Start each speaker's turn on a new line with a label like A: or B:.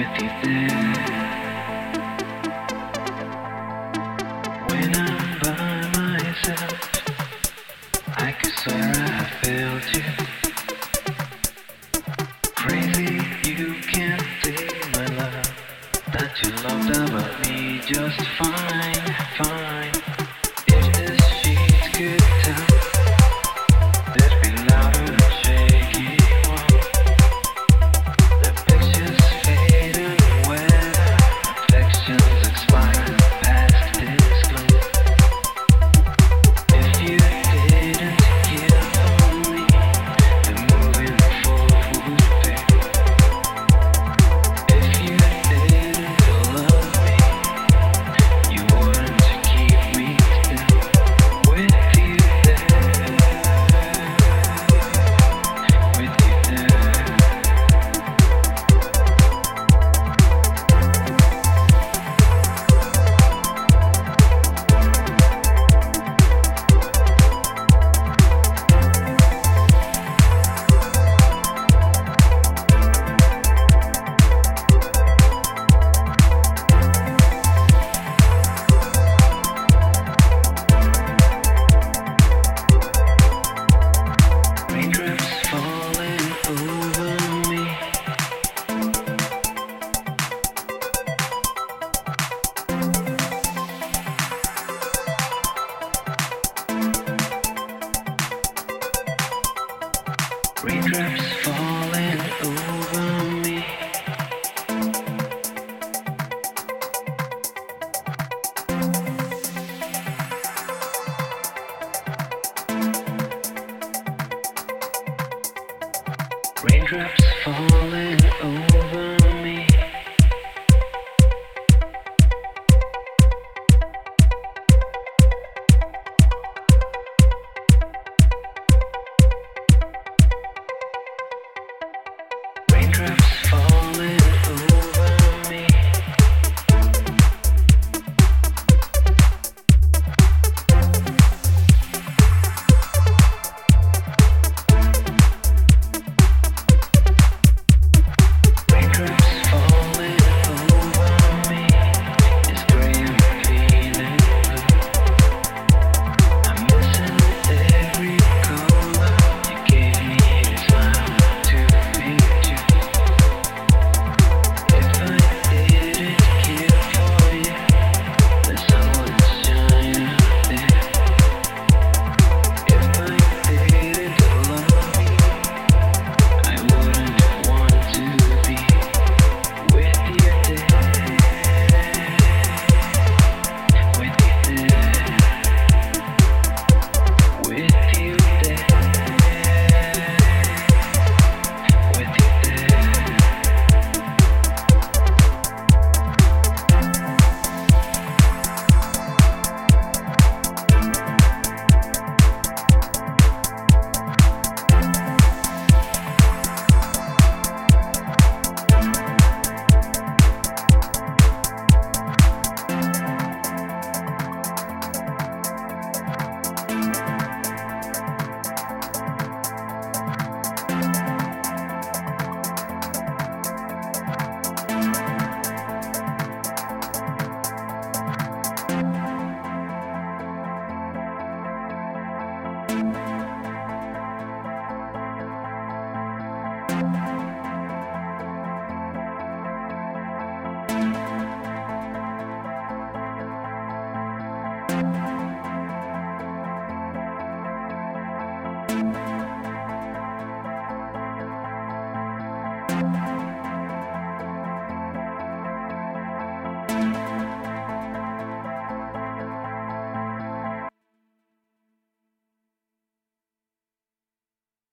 A: with you there. Raindrops falling over